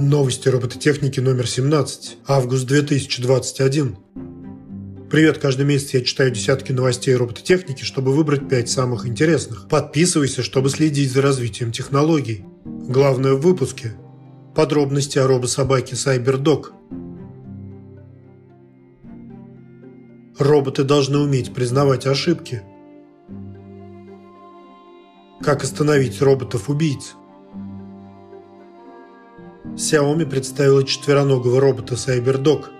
Новости робототехники номер 17. Август 2021. Привет, каждый месяц я читаю десятки новостей робототехники, чтобы выбрать 5 самых интересных. Подписывайся, чтобы следить за развитием технологий. Главное в выпуске. Подробности о робособаке CyberDog. Роботы должны уметь признавать ошибки. Как остановить роботов-убийц? Xiaomi представила четвероногого робота CyberDog –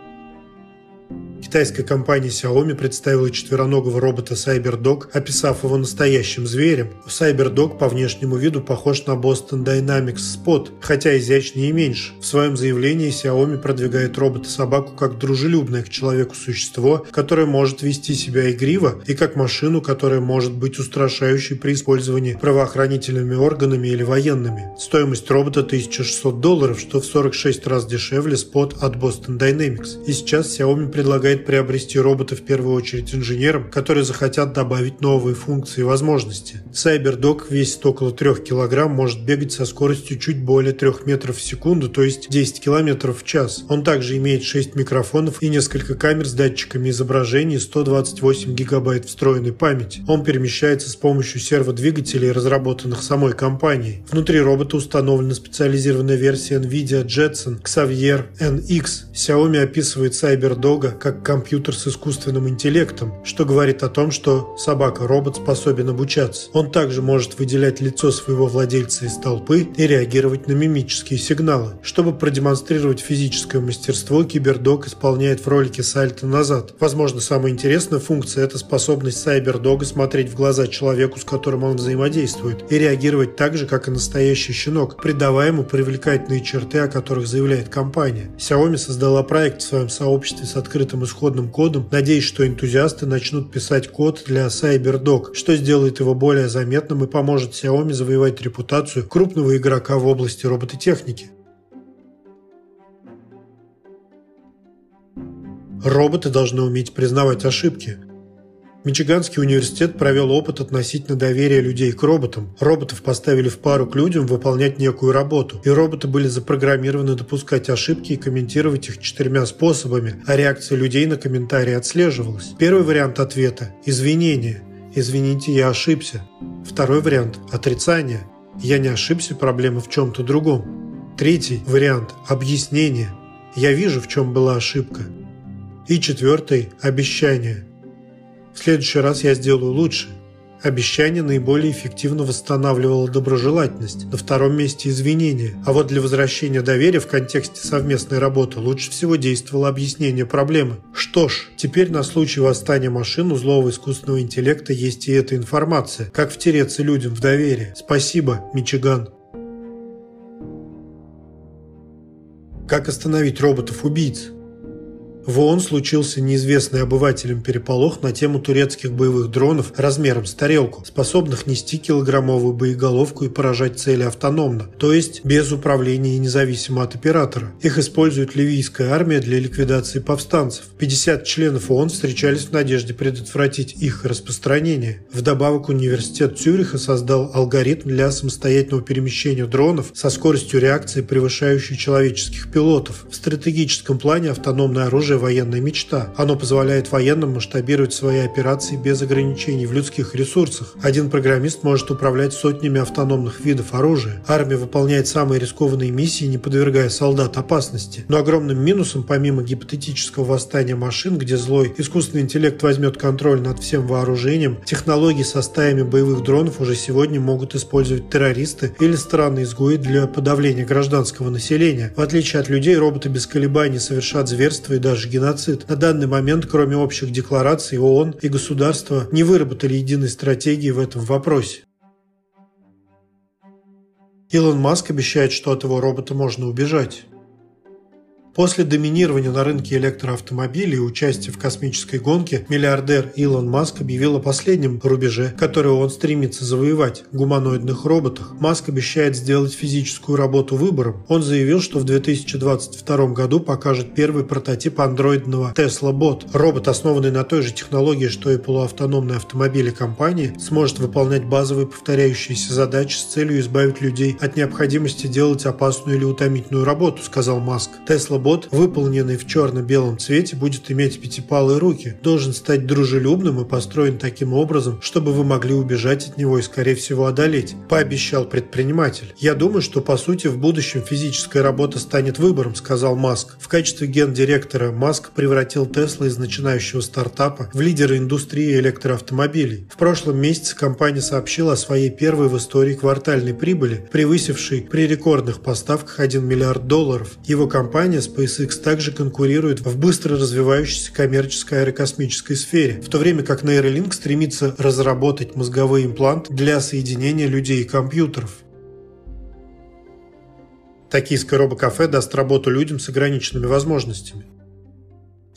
Китайская компания Xiaomi представила четвероногого робота CyberDog, описав его настоящим зверем. CyberDog по внешнему виду похож на Boston Dynamics Spot, хотя изящнее и меньше. В своем заявлении Xiaomi продвигает робота-собаку как дружелюбное к человеку существо, которое может вести себя игриво, и как машину, которая может быть устрашающей при использовании правоохранительными органами или военными. Стоимость робота 1600 долларов, что в 46 раз дешевле Spot от Boston Dynamics. И сейчас Xiaomi предлагает предлагает приобрести робота в первую очередь инженерам, которые захотят добавить новые функции и возможности. CyberDog весит около 3 кг, может бегать со скоростью чуть более 3 метров в секунду, то есть 10 км в час. Он также имеет 6 микрофонов и несколько камер с датчиками изображений и 128 гигабайт встроенной памяти. Он перемещается с помощью серводвигателей, разработанных самой компанией. Внутри робота установлена специализированная версия NVIDIA Jetson Xavier NX. Xiaomi описывает CyberDog как компьютер с искусственным интеллектом, что говорит о том, что собака-робот способен обучаться. Он также может выделять лицо своего владельца из толпы и реагировать на мимические сигналы. Чтобы продемонстрировать физическое мастерство, кибердог исполняет в ролике сальто назад. Возможно, самая интересная функция – это способность сайбердога смотреть в глаза человеку, с которым он взаимодействует, и реагировать так же, как и настоящий щенок, придавая ему привлекательные черты, о которых заявляет компания. Xiaomi создала проект в своем сообществе с открытым исходным кодом, надеясь, что энтузиасты начнут писать код для CyberDog, что сделает его более заметным и поможет Xiaomi завоевать репутацию крупного игрока в области робототехники. Роботы должны уметь признавать ошибки. Мичиганский университет провел опыт относительно доверия людей к роботам. Роботов поставили в пару к людям выполнять некую работу, и роботы были запрограммированы допускать ошибки и комментировать их четырьмя способами, а реакция людей на комментарии отслеживалась. Первый вариант ответа – извинение. «Извините, я ошибся». Второй вариант – отрицание. «Я не ошибся, проблема в чем-то другом». Третий вариант – объяснение. «Я вижу, в чем была ошибка». И четвертый – обещание – следующий раз я сделаю лучше. Обещание наиболее эффективно восстанавливало доброжелательность, на втором месте извинения. А вот для возвращения доверия в контексте совместной работы лучше всего действовало объяснение проблемы. Что ж, теперь на случай восстания машин у злого искусственного интеллекта есть и эта информация. Как втереться людям в доверие. Спасибо, Мичиган. Как остановить роботов-убийц? В ООН случился неизвестный обывателям переполох на тему турецких боевых дронов размером с тарелку, способных нести килограммовую боеголовку и поражать цели автономно, то есть без управления и независимо от оператора. Их использует ливийская армия для ликвидации повстанцев. 50 членов ООН встречались в надежде предотвратить их распространение. Вдобавок университет Цюриха создал алгоритм для самостоятельного перемещения дронов со скоростью реакции, превышающей человеческих пилотов. В стратегическом плане автономное оружие оружие – военная мечта. Оно позволяет военным масштабировать свои операции без ограничений в людских ресурсах. Один программист может управлять сотнями автономных видов оружия. Армия выполняет самые рискованные миссии, не подвергая солдат опасности. Но огромным минусом, помимо гипотетического восстания машин, где злой искусственный интеллект возьмет контроль над всем вооружением, технологии со стаями боевых дронов уже сегодня могут использовать террористы или страны-изгои для подавления гражданского населения. В отличие от людей, роботы без колебаний совершат зверства и даже даже геноцид. На данный момент, кроме общих деклараций, ООН и государства не выработали единой стратегии в этом вопросе. Илон Маск обещает, что от его робота можно убежать. После доминирования на рынке электроавтомобилей и участия в космической гонке миллиардер Илон Маск объявил о последнем рубеже, который он стремится завоевать – гуманоидных роботах. Маск обещает сделать физическую работу выбором. Он заявил, что в 2022 году покажет первый прототип андроидного Tesla Bot. Робот, основанный на той же технологии, что и полуавтономные автомобили компании, сможет выполнять базовые повторяющиеся задачи с целью избавить людей от необходимости делать опасную или утомительную работу, сказал Маск. Tesla Bot, выполненный в черно-белом цвете, будет иметь пятипалые руки, должен стать дружелюбным и построен таким образом, чтобы вы могли убежать от него и, скорее всего, одолеть, пообещал предприниматель. Я думаю, что по сути в будущем физическая работа станет выбором, сказал Маск. В качестве гендиректора Маск превратил Tesla из начинающего стартапа в лидера индустрии электроавтомобилей. В прошлом месяце компания сообщила о своей первой в истории квартальной прибыли, превысившей при рекордных поставках 1 миллиард долларов. Его компания SpaceX также конкурирует в быстро развивающейся коммерческой аэрокосмической сфере, в то время как Neuralink стремится разработать мозговой имплант для соединения людей и компьютеров. Токийское робокафе даст работу людям с ограниченными возможностями.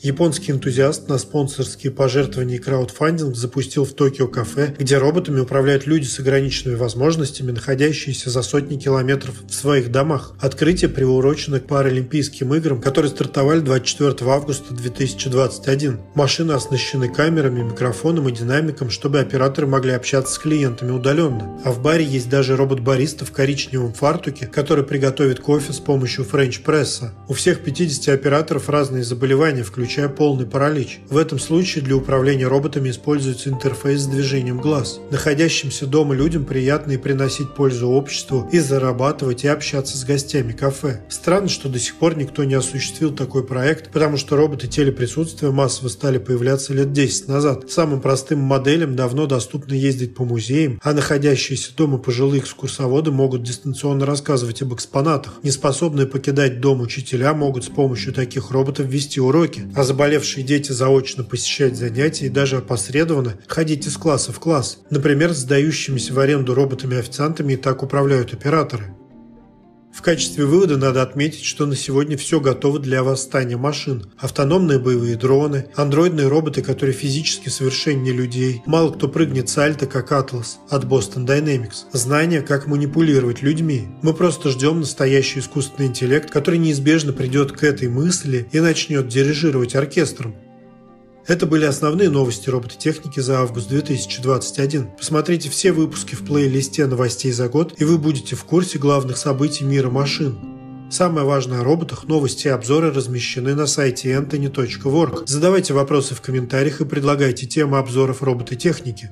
Японский энтузиаст на спонсорские пожертвования и краудфандинг запустил в Токио кафе, где роботами управляют люди с ограниченными возможностями, находящиеся за сотни километров в своих домах. Открытие приурочено к Паралимпийским играм, которые стартовали 24 августа 2021. Машины оснащены камерами, микрофоном и динамиком, чтобы операторы могли общаться с клиентами удаленно. А в баре есть даже робот-бариста в коричневом фартуке, который приготовит кофе с помощью френч-пресса. У всех 50 операторов разные заболевания, включая включая полный паралич. В этом случае для управления роботами используется интерфейс с движением глаз. Находящимся дома людям приятно и приносить пользу обществу, и зарабатывать, и общаться с гостями кафе. Странно, что до сих пор никто не осуществил такой проект, потому что роботы телеприсутствия массово стали появляться лет 10 назад. Самым простым моделям давно доступно ездить по музеям, а находящиеся дома пожилые экскурсоводы могут дистанционно рассказывать об экспонатах. Неспособные покидать дом учителя могут с помощью таких роботов вести уроки, а заболевшие дети заочно посещать занятия и даже опосредованно ходить из класса в класс. Например, сдающимися в аренду роботами-официантами и так управляют операторы. Качестве вывода надо отметить, что на сегодня все готово для восстания машин. Автономные боевые дроны, андроидные роботы, которые физически совершеннее людей. Мало кто прыгнет сальто, как Atlas от Boston Dynamics. Знания, как манипулировать людьми. Мы просто ждем настоящий искусственный интеллект, который неизбежно придет к этой мысли и начнет дирижировать оркестром. Это были основные новости робототехники за август 2021. Посмотрите все выпуски в плейлисте новостей за год, и вы будете в курсе главных событий мира машин. Самое важное о роботах, новости и обзоры размещены на сайте anthony.org. Задавайте вопросы в комментариях и предлагайте темы обзоров робототехники.